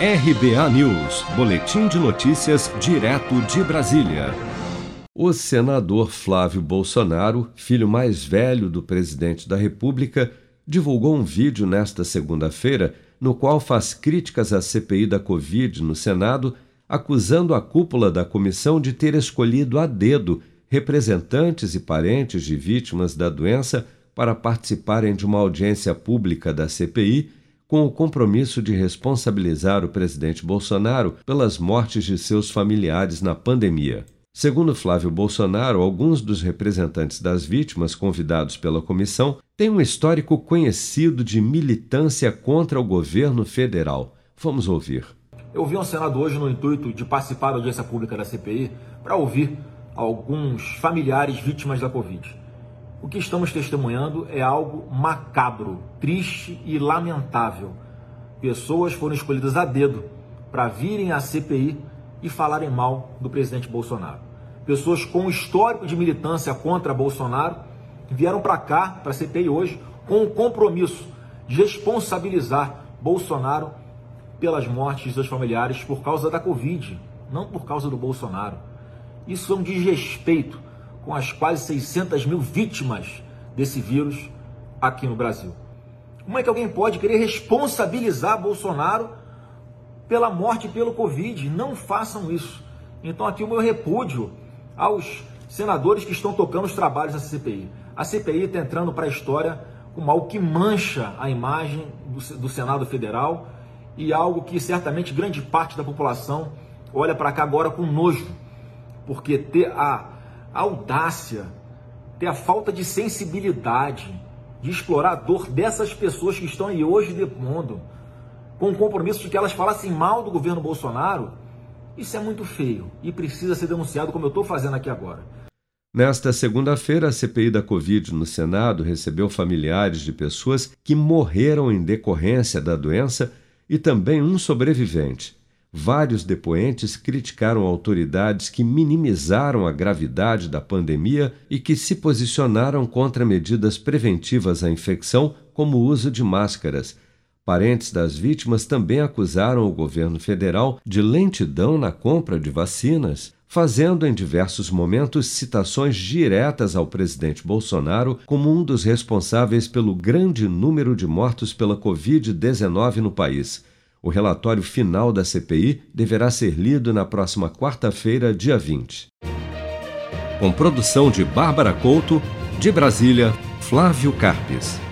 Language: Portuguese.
RBA News, Boletim de Notícias, direto de Brasília. O senador Flávio Bolsonaro, filho mais velho do presidente da República, divulgou um vídeo nesta segunda-feira no qual faz críticas à CPI da Covid no Senado, acusando a cúpula da comissão de ter escolhido a dedo representantes e parentes de vítimas da doença para participarem de uma audiência pública da CPI com o compromisso de responsabilizar o presidente Bolsonaro pelas mortes de seus familiares na pandemia. Segundo Flávio Bolsonaro, alguns dos representantes das vítimas convidados pela comissão têm um histórico conhecido de militância contra o governo federal. Vamos ouvir. Eu vi um Senado hoje no intuito de participar da audiência pública da CPI para ouvir alguns familiares vítimas da Covid. O que estamos testemunhando é algo macabro, triste e lamentável. Pessoas foram escolhidas a dedo para virem à CPI e falarem mal do presidente Bolsonaro. Pessoas com histórico de militância contra Bolsonaro vieram para cá, para a CPI hoje, com o compromisso de responsabilizar Bolsonaro pelas mortes dos familiares por causa da Covid, não por causa do Bolsonaro. Isso é um desrespeito com as quase 600 mil vítimas desse vírus aqui no Brasil. Como é que alguém pode querer responsabilizar Bolsonaro pela morte pelo Covid? Não façam isso. Então, aqui o meu repúdio aos senadores que estão tocando os trabalhos da CPI. A CPI está entrando para a história como algo que mancha a imagem do, do Senado Federal e algo que certamente grande parte da população olha para cá agora com nojo, porque ter a a audácia, ter a falta de sensibilidade de explorar a dor dessas pessoas que estão aí hoje depondo, com o compromisso de que elas falassem mal do governo Bolsonaro, isso é muito feio e precisa ser denunciado como eu estou fazendo aqui agora. Nesta segunda-feira, a CPI da Covid no Senado recebeu familiares de pessoas que morreram em decorrência da doença e também um sobrevivente vários depoentes criticaram autoridades que minimizaram a gravidade da pandemia e que se posicionaram contra medidas preventivas à infecção, como o uso de máscaras. Parentes das vítimas também acusaram o governo federal de lentidão na compra de vacinas, fazendo em diversos momentos citações diretas ao presidente Bolsonaro como um dos responsáveis pelo grande número de mortos pela Covid-19 no país. O relatório final da CPI deverá ser lido na próxima quarta-feira, dia 20. Com produção de Bárbara Couto, de Brasília, Flávio Carpes.